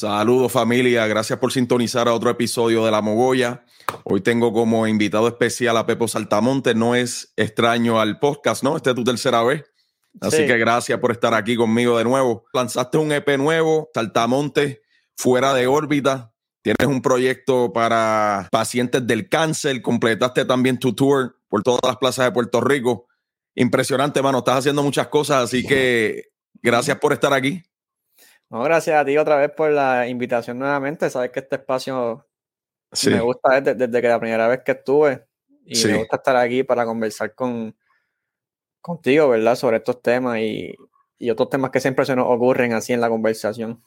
Saludos familia, gracias por sintonizar a otro episodio de La Mogoya. Hoy tengo como invitado especial a Pepo Saltamonte, no es extraño al podcast, ¿no? Este es tu tercera vez. Así que gracias por estar aquí conmigo de nuevo. Lanzaste un EP nuevo, Saltamonte, fuera de órbita. Tienes un proyecto para pacientes del cáncer. Completaste también tu tour por todas las plazas de Puerto Rico. Impresionante, mano. Estás haciendo muchas cosas, así que gracias por estar aquí. No, gracias a ti otra vez por la invitación nuevamente. Sabes que este espacio me gusta desde, desde, que la primera vez que estuve y me gusta estar aquí para conversar con contigo, ¿verdad? Sobre estos temas y, y, otros temas que siempre se nos ocurren así en la conversación.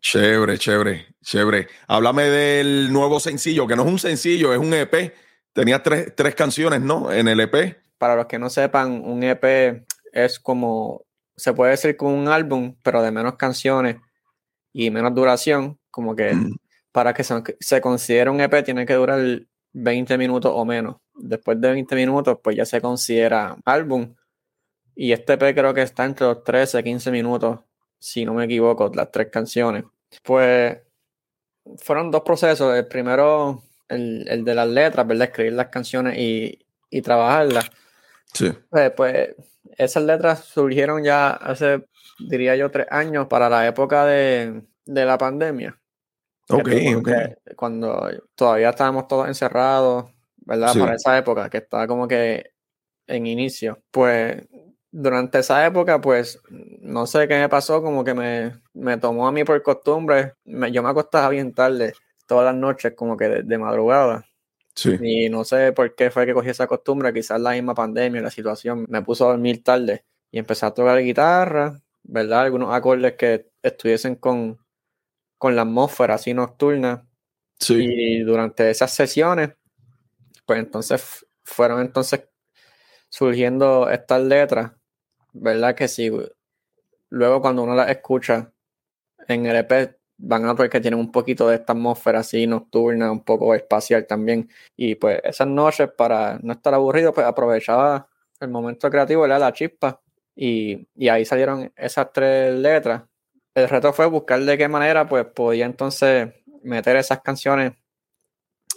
Chévere, chévere, chévere. Háblame del nuevo sencillo, que no es un sencillo, es un EP. Tenía tres, tres canciones, ¿no? En el EP. Para los que no sepan, un EP es como se puede decir como un álbum, pero de menos canciones y menos duración, como que mm. para que se, se, considere un EP tiene que durar 20 minutos o menos. Después de 20 minutos, pues ya se considera álbum. Y este EP creo que está entre los 13 15 minutos, si no me equivoco, las tres canciones. Pues fueron dos procesos. El primero, el, el de las letras, ¿verdad? Escribir las canciones y, y trabajarlas. Sí. Pues, pues esas letras surgieron ya hace, diría yo, tres años para la época de, la pandemia. Ok, ok. Cuando todavía estábamos todos encerrados, ¿verdad? Para esa época, que estaba como que en inicio. Pues durante esa época, pues no sé qué me pasó, como que me, me tomó a mí por costumbre. yo me acostaba bien tarde, todas las noches, como que de madrugada. Y no sé por qué fue que cogí esa costumbre, quizás la misma pandemia, la situación, me puso a dormir tarde y empecé a tocar guitarra, ¿verdad? Algunos acordes que estuviesen con, con la atmósfera así nocturna. Y durante esas sesiones, pues entonces fueron entonces surgiendo estas letras, ¿verdad? Que si luego cuando uno las escucha en el EP van a ver que tienen un poquito de esta atmósfera así nocturna, un poco espacial también. Y pues esas noches, para no estar aburrido, pues aprovechaba el momento creativo, era la chispa. Y, y, ahí salieron esas tres letras. El reto fue buscar de qué manera pues podía entonces meter esas canciones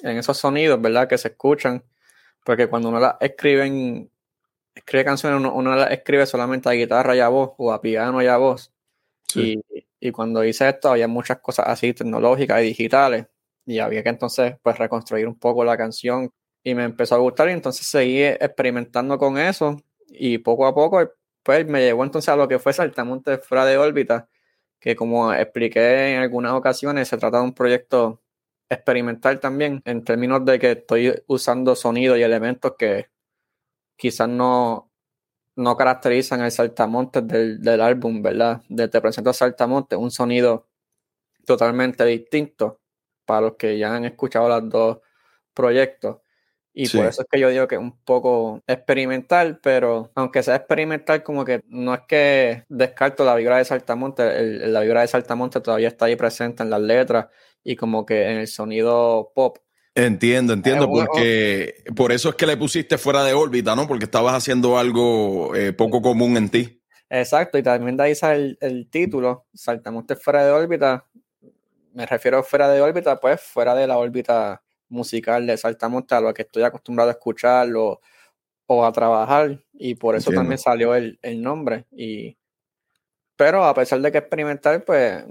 en esos sonidos, ¿verdad? Que se escuchan. Porque cuando uno las escribe, escribe canciones, uno, uno las escribe solamente a guitarra y a voz, o a piano y a voz. Y, y cuando hice esto, había muchas cosas así tecnológicas y digitales. Y había que entonces pues reconstruir un poco la canción. Y me empezó a gustar y entonces seguí experimentando con eso. Y poco a poco pues me llevó entonces a lo que fue Saltamonte fuera de órbita. Que como expliqué en algunas ocasiones, se trata de un proyecto experimental también. En términos de que estoy usando sonidos y elementos que quizás no no caracterizan el saltamontes del, del álbum, ¿verdad? De Te presento saltamontes, un sonido totalmente distinto para los que ya han escuchado los dos proyectos. Y por eso es que yo digo que es un poco experimental, pero aunque sea experimental, como que no es que descarto la vibra de Saltamonte, la vibra de Saltamonte todavía está ahí presente en las letras y como que en el sonido pop Entiendo, entiendo, porque por eso es que le pusiste fuera de órbita, ¿no? Porque estabas haciendo algo eh, poco común en ti. Exacto, y también de ahí sale el, título, Saltamonte fuera de órbita. Me refiero a fuera de órbita, pues fuera de la órbita musical de Saltamonte, a lo que estoy acostumbrado a escucharlo o a trabajar, y por eso también salió el, el nombre. Y, pero a pesar de que experimentar, pues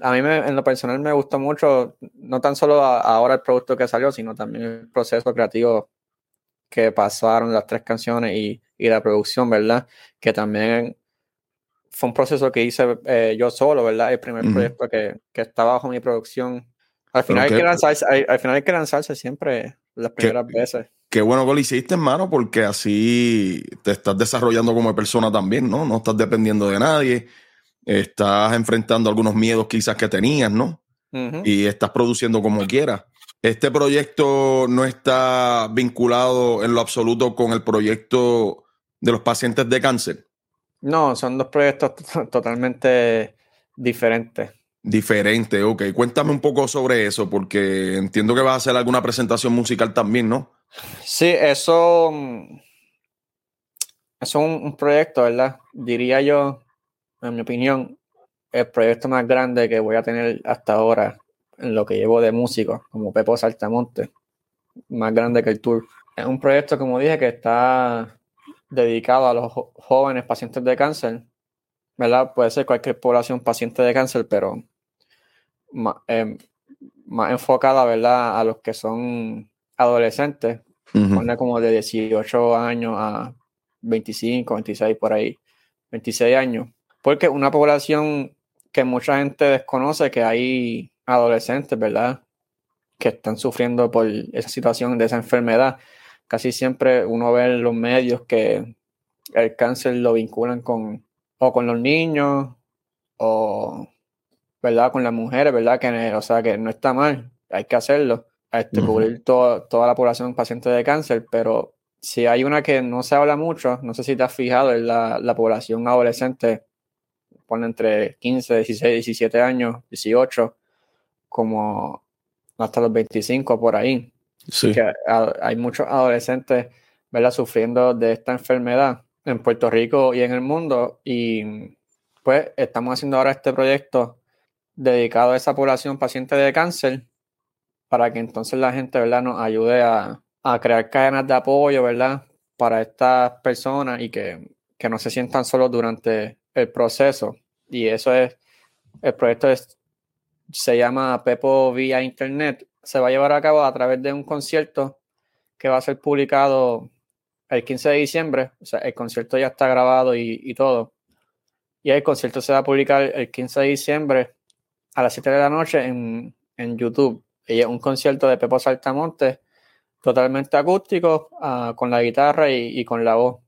a mí en lo personal me gustó mucho, no tan solo ahora el producto que salió, sino también el proceso creativo que pasaron las tres canciones y, la producción, ¿verdad? Que también fue un proceso que hice eh, yo solo, ¿verdad? El primer proyecto que, que está bajo mi producción. Al final, hay que lanzarse, al, final hay que lanzarse siempre las primeras veces. Qué bueno que lo hiciste, hermano, porque así te estás desarrollando como persona también, ¿no? No estás dependiendo de nadie estás enfrentando algunos miedos quizás que tenías, ¿no? Y estás produciendo como quieras. Este proyecto no está vinculado en lo absoluto con el proyecto de los pacientes de cáncer. No, son dos proyectos totalmente diferentes. Diferente, ok. Cuéntame un poco sobre eso, porque entiendo que vas a hacer alguna presentación musical también, ¿no? Sí, eso, eso es un proyecto, ¿verdad? Diría yo en mi opinión, el proyecto más grande que voy a tener hasta ahora en lo que llevo de músico, como Pepo Saltamonte, más grande que el tour. Es un proyecto, como dije, que está dedicado a los jóvenes pacientes de cáncer, ¿verdad? Puede ser cualquier población paciente de cáncer, pero más, em, enfocada, ¿verdad? A los que son adolescentes, como de 18 años a 25, 26 por ahí, 26 años. Porque una población que mucha gente desconoce que hay adolescentes, ¿verdad? Que están sufriendo por esa situación de esa enfermedad. Casi siempre uno ve en los medios que el cáncer lo vinculan con o con los niños o ¿verdad? con las mujeres, ¿verdad? Que o sea que no está mal, hay que hacerlo, este, cubrir toda la población paciente de cáncer, pero si hay una que no se habla mucho, no sé si te has fijado, la, la población adolescente, pone entre 15, 16, 17 años, 18, como hasta los 25 por ahí. Sí. Que hay muchos adolescentes, ¿verdad? Sufriendo de esta enfermedad en Puerto Rico y en el mundo. Y pues estamos haciendo ahora este proyecto dedicado a esa población paciente de cáncer para que entonces la gente, ¿verdad? Nos ayude a, a crear cadenas de apoyo, ¿verdad? Para estas personas y que, que no se sientan solos durante el proceso. Y eso es, el proyecto es se llama Pepo vía Internet. Se va a llevar a cabo a través de un concierto que va a ser publicado el 15 de diciembre. O sea, el concierto ya está grabado y, todo. Y el concierto se va a publicar el 15 de diciembre a las 7 de la noche en, YouTube. Y es un concierto de Pepo Saltamonte totalmente acústico, ah, con la guitarra y, y, con la voz.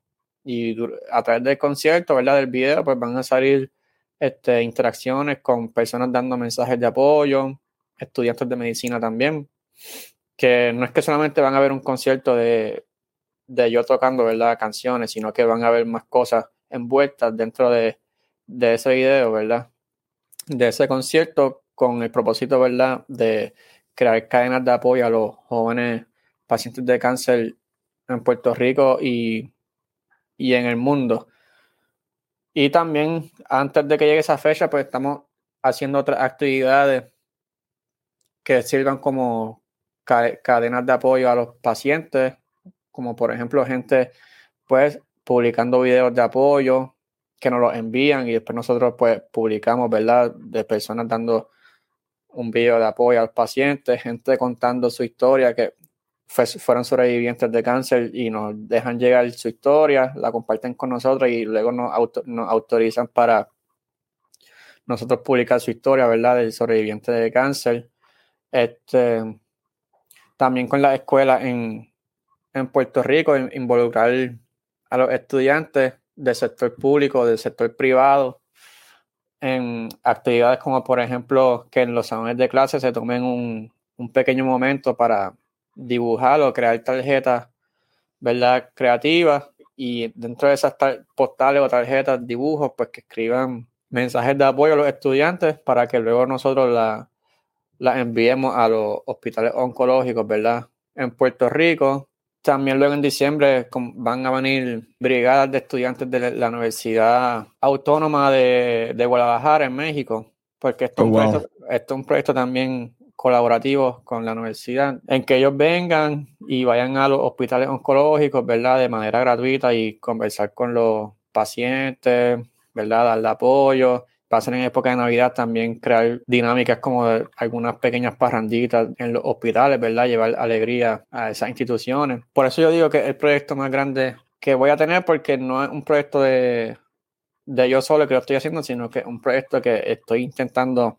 Y a través del concierto, ¿verdad? Del video, pues van a salir este, interacciones con personas dando mensajes de apoyo, estudiantes de medicina también, que no es que solamente van a ver un concierto de, de yo tocando ¿verdad? canciones, sino que van a ver más cosas envueltas dentro de, de ese video, ¿verdad? De ese concierto con el propósito, ¿verdad? De crear cadenas de apoyo a los jóvenes pacientes de cáncer en Puerto Rico y, y en el mundo. Y también, antes de que llegue esa fecha, pues estamos haciendo otras actividades que sirvan como cadenas de apoyo a los pacientes, como por ejemplo gente pues publicando videos de apoyo que nos los envían y después nosotros pues publicamos, ¿verdad? De personas dando un video de apoyo al paciente, gente contando su historia, que fueron sobrevivientes de cáncer y nos dejan llegar su historia, la comparten con nosotros y luego nos, nos autorizan para nosotros publicar su historia, ¿verdad? Del sobreviviente de cáncer. Este, también con la escuela en, en Puerto Rico, involucrar a los estudiantes del sector público, del sector privado, en actividades como, por ejemplo, que en los salones de clase se tomen un, un pequeño momento para dibujar o crear tarjetas, ¿verdad? Creativas y dentro de esas postales o tarjetas, dibujos, pues que escriban mensajes de apoyo a los estudiantes para que luego nosotros las la enviemos a los hospitales oncológicos, ¿verdad? En Puerto Rico. También luego en diciembre van a venir brigadas de estudiantes de la Universidad Autónoma de, de Guadalajara en México, porque esto, oh, esto es un proyecto también colaborativos con la universidad, en que ellos vengan y vayan a los hospitales oncológicos, ¿verdad? De manera gratuita y conversar con los pacientes, ¿verdad? Darle apoyo. Pasen en época de Navidad también crear dinámicas como algunas pequeñas parranditas en los hospitales, ¿verdad? Llevar alegría a esas instituciones. Por eso yo digo que es el proyecto más grande que voy a tener porque no es un proyecto de, de yo solo que lo estoy haciendo, sino que es un proyecto que estoy intentando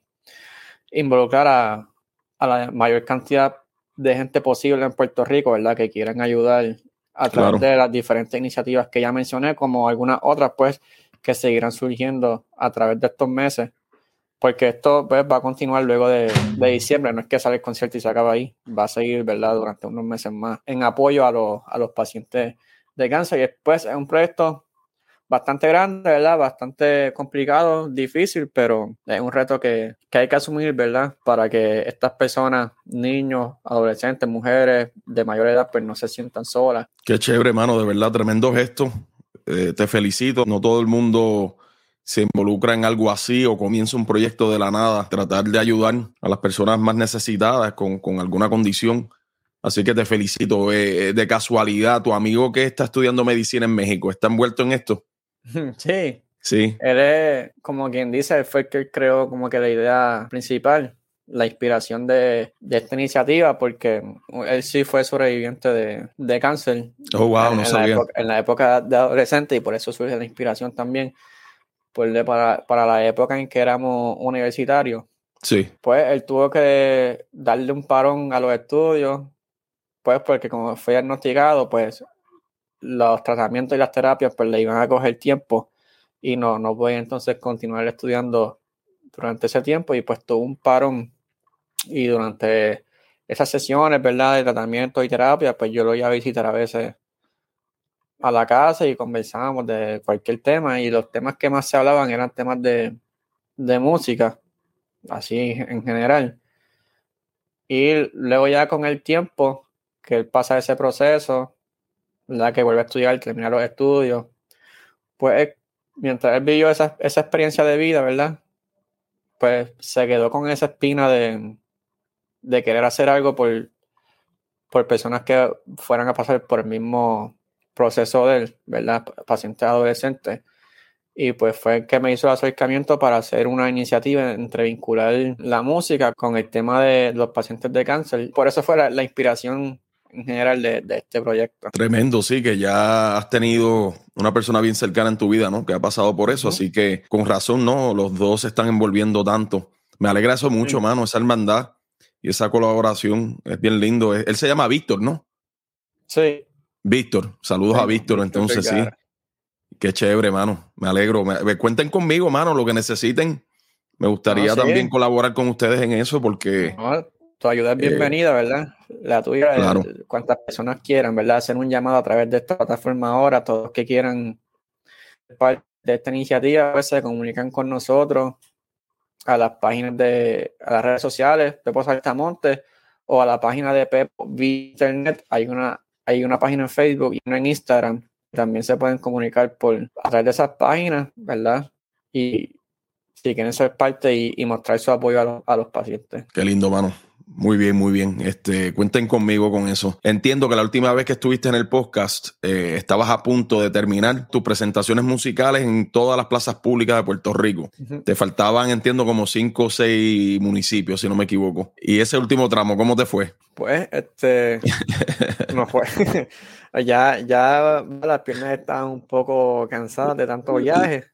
involucrar a, a la mayor cantidad de gente posible en Puerto Rico, ¿verdad? Que quieran ayudar a través de las diferentes iniciativas que ya mencioné, como algunas otras, pues, que seguirán surgiendo a través de estos meses, porque esto pues, va a continuar luego de, de, diciembre, no es que sale el concierto y se acaba ahí, va a seguir, ¿verdad?, durante unos meses más en apoyo a los, a los pacientes de cáncer. Y después es un proyecto bastante grande, ¿verdad? Bastante complicado, difícil, pero es un reto que, hay que asumir, ¿verdad? Para que estas personas, niños, adolescentes, mujeres de mayor edad, pues no se sientan solas. Qué chévere, hermano, de verdad, tremendo gesto. Eh, te felicito. No todo el mundo se involucra en algo así o comienza un proyecto de la nada, tratar de ayudar a las personas más necesitadas con, alguna condición. Así que te felicito. Eh, eh, de casualidad, tu amigo que está estudiando medicina en México, ¿está envuelto en esto? Sí. Sí. Él es, como quien dice, fue el que creó como que la idea principal, la inspiración de, esta iniciativa, porque él sí fue sobreviviente de, cáncer. Oh, wow, no sabía. en la época de adolescente y por eso surge la inspiración también para, para la época en que éramos universitarios. Sí. Pues él tuvo que darle un parón a los estudios, pues porque como fue diagnosticado, pues los tratamientos y las terapias pues le iban a coger tiempo y no, no podía entonces continuar estudiando durante ese tiempo y pues tuvo un parón y durante esas sesiones, ¿verdad? De tratamiento y terapia, pues yo lo iba a visitar a veces a la casa y conversábamos de cualquier tema y los temas que más se hablaban eran temas de, música, así en general. Y luego ya con el tiempo que él pasa ese proceso, la que vuelve a estudiar, termina los estudios, pues mientras él vivió esa, esa experiencia de vida, ¿verdad? Pues se quedó con esa espina de, de querer hacer algo por, por personas que fueran a pasar por el mismo proceso de él, ¿verdad? Paciente adolescente. Y pues fue que me hizo el acercamiento para hacer una iniciativa entre vincular la música con el tema de los pacientes de cáncer. Por eso fue la, inspiración en general de, este proyecto. Tremendo, sí, que ya has tenido una persona bien cercana en tu vida, ¿no? Que ha pasado por eso, así que con razón, ¿no? Los dos se están envolviendo tanto. Me alegra eso mucho, mano, esa hermandad y esa colaboración es bien lindo. Él se llama Víctor, ¿no? Sí. Víctor, saludos a Víctor, entonces sí. Qué chévere, mano. Me alegro. Me, cuenten conmigo, mano, lo que necesiten. Me gustaría también colaborar con ustedes en eso porque... tu ayuda es bienvenida, ¿verdad? La tuya, claro. cuantas personas quieran, ¿verdad? Hacer un llamado a través de esta plataforma ahora, todos que quieran parte de esta iniciativa, pues se comunican con nosotros a las páginas de, a las redes sociales, Pepo Saltamonte, o a la página de Pepo Internet. Hay una hay una página en Facebook y una en Instagram. También se pueden comunicar por a través de esas páginas, ¿verdad? Y si quieren ser parte y, mostrar su apoyo a los pacientes. Qué lindo, mano. Muy bien, muy bien. Este, cuenten conmigo con eso. Entiendo que la última vez que estuviste en el podcast eh, estabas a punto de terminar tus presentaciones musicales en todas las plazas públicas de Puerto Rico. Te faltaban, entiendo, como cinco o seis municipios, si no me equivoco. Y ese último tramo, ¿cómo te fue? Pues, este, no fue. ya, ya las piernas estaban un poco cansadas de tanto viaje.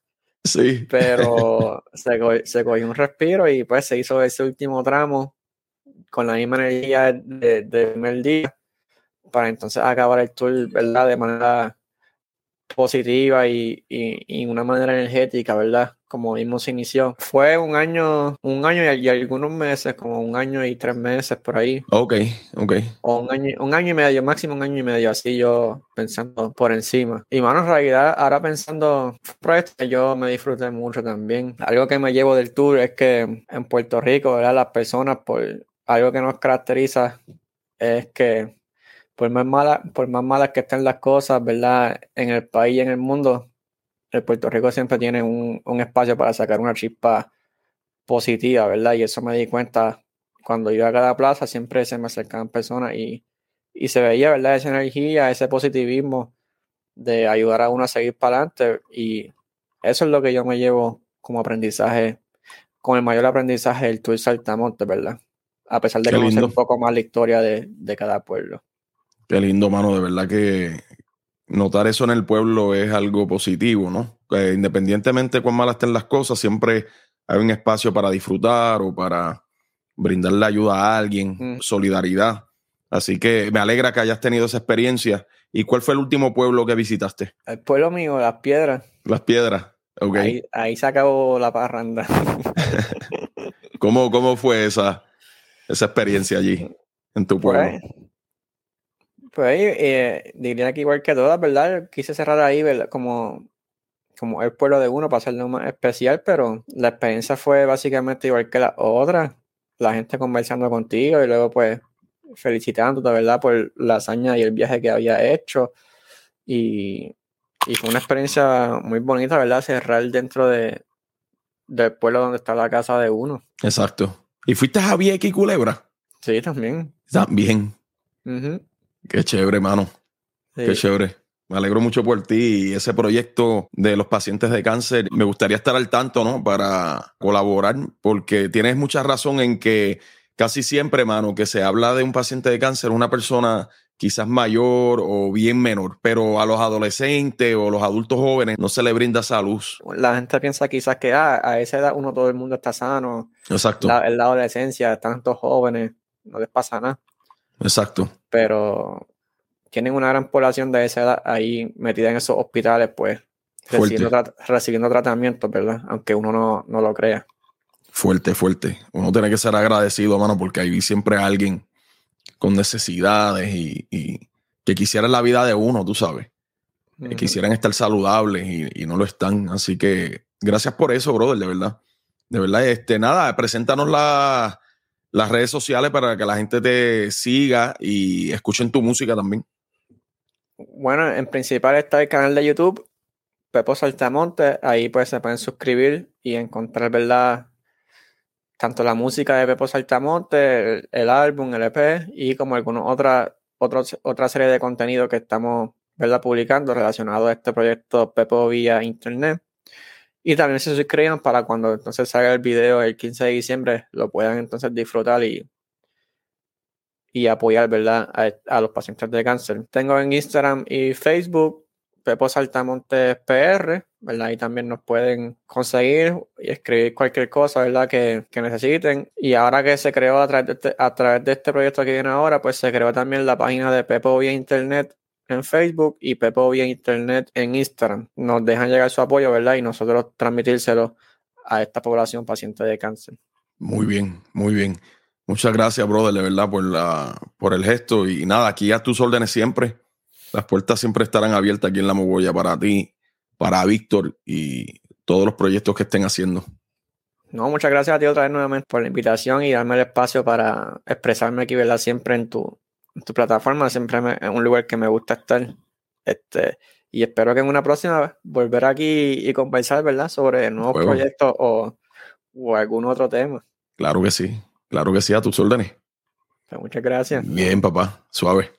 Sí. Pero se, se cogió un respiro y pues se hizo ese último tramo con la misma energía de, de primer día para entonces acabar el tour, ¿verdad? De manera positiva y, y, una manera energética, ¿verdad? Como mismo se inició. Fue un año, un año y, algunos meses, como un año y tres meses por ahí. Ok, ok. O un año, un año y medio, máximo un año y medio, así yo pensando por encima. Y mano, en realidad, ahora pensando, proyecto yo me disfruté mucho también. Algo que me llevo del tour es que en Puerto Rico, ¿verdad? Las personas por algo que nos caracteriza es que por más malas, por más malas que estén las cosas, ¿verdad? En el país y en el mundo, el Puerto Rico siempre tiene un, espacio para sacar una chispa positiva, ¿verdad? Y eso me di cuenta cuando iba a cada plaza, siempre se me acercaban personas y, y se veía, ¿verdad? Esa energía, ese positivismo de ayudar a uno a seguir para adelante. Y eso es lo que yo me llevo como aprendizaje, con el mayor aprendizaje del Tour Saltamonte, ¿verdad? A pesar de conocer un poco más la historia de, cada pueblo. Qué lindo, mano, de verdad que notar eso en el pueblo es algo positivo, ¿no? independientemente de cuán malas estén las cosas, siempre hay un espacio para disfrutar o para brindarle ayuda a alguien, mm. solidaridad. Así que me alegra que hayas tenido esa experiencia. ¿Y cuál fue el último pueblo que visitaste? El pueblo mío, Las Piedras. Las Piedras, ok. Ahí, se acabó la parranda. ¿Cómo, ¿Cómo fue esa, esa experiencia allí, en tu pueblo? Pues, pues eh, diría que igual que todas, ¿verdad? Quise cerrar ahí, ¿verdad? Como, como el pueblo de uno para hacerlo más especial, pero la experiencia fue básicamente igual que la otra. La gente conversando contigo y luego pues felicitándote, ¿verdad? Por la hazaña y el viaje que había hecho. Y y fue una experiencia muy bonita, ¿verdad? Cerrar dentro de, del pueblo donde está la casa de uno. Exacto. ¿Y fuiste a Vieques y Culebra? Sí, también. También. Qué chévere, mano. Qué chévere. Me alegro mucho por ti y ese proyecto de los pacientes de cáncer. Me gustaría estar al tanto, ¿no? Para colaborar, porque tienes mucha razón en que casi siempre, mano, que se habla de un paciente de cáncer, una persona quizás mayor o bien menor, pero a los adolescentes o los adultos jóvenes no se le brinda esa luz. La gente piensa quizás que ah, a esa edad uno todo el mundo está sano. Exacto. en la adolescencia, tantos jóvenes, no les pasa nada. Exacto. Pero tienen una gran población de esa edad ahí metida en esos hospitales, pues, recibiendo, tratamientos, ¿verdad? Aunque uno no, lo crea. Fuerte, fuerte. Uno tiene que ser agradecido, mano, porque ahí siempre hay alguien con necesidades y, que quisiera la vida de uno, tú sabes. Que quisieran estar saludables y, no lo están. Así que gracias por eso, brother, de verdad. De verdad, este, nada, preséntanos las redes sociales para que la gente te siga y escuchen tu música también. Bueno, en principal está el canal de YouTube, Pepo Saltamonte. Ahí pues se pueden suscribir y encontrar, ¿verdad? Tanto la música de Pepo Saltamonte, el, álbum, el EP y como alguna otra, otra serie de contenido que estamos, ¿verdad? Publicando relacionado a este proyecto Pepo vía Internet. Y también se suscriban para cuando entonces salga el video el 15 de diciembre lo puedan entonces disfrutar y y apoyar, ¿verdad? A, los pacientes de cáncer. Tengo en Instagram y Facebook Pepo Saltamontes PR, ¿verdad? Y también nos pueden conseguir y escribir cualquier cosa, ¿verdad? Que, necesiten. Y ahora que se creó a través, de este, a través de este proyecto que viene ahora, pues se creó también la página de Pepo vía Internet en Facebook y Pepo vía Internet en Instagram. Nos dejan llegar su apoyo, ¿verdad? Y nosotros transmitírselo a esta población paciente de cáncer. Muy bien, muy bien. Muchas gracias, brother, verdad, por, la, por el gesto. Y nada, aquí a tus órdenes siempre. Las puertas siempre estarán abiertas aquí en La Mogoya para ti, para Víctor y todos los proyectos que estén haciendo. No, muchas gracias a ti otra vez nuevamente por la invitación y darme el espacio para expresarme aquí, ¿verdad? Siempre en tu, tu plataforma, siempre es un lugar que me gusta estar. Este, y espero que en una próxima vez volver aquí y conversar, ¿verdad? Sobre nuevos proyectos o, o algún otro tema. Claro que sí. Claro que sí, a tus órdenes. Muchas gracias. Bien, papá. Suave.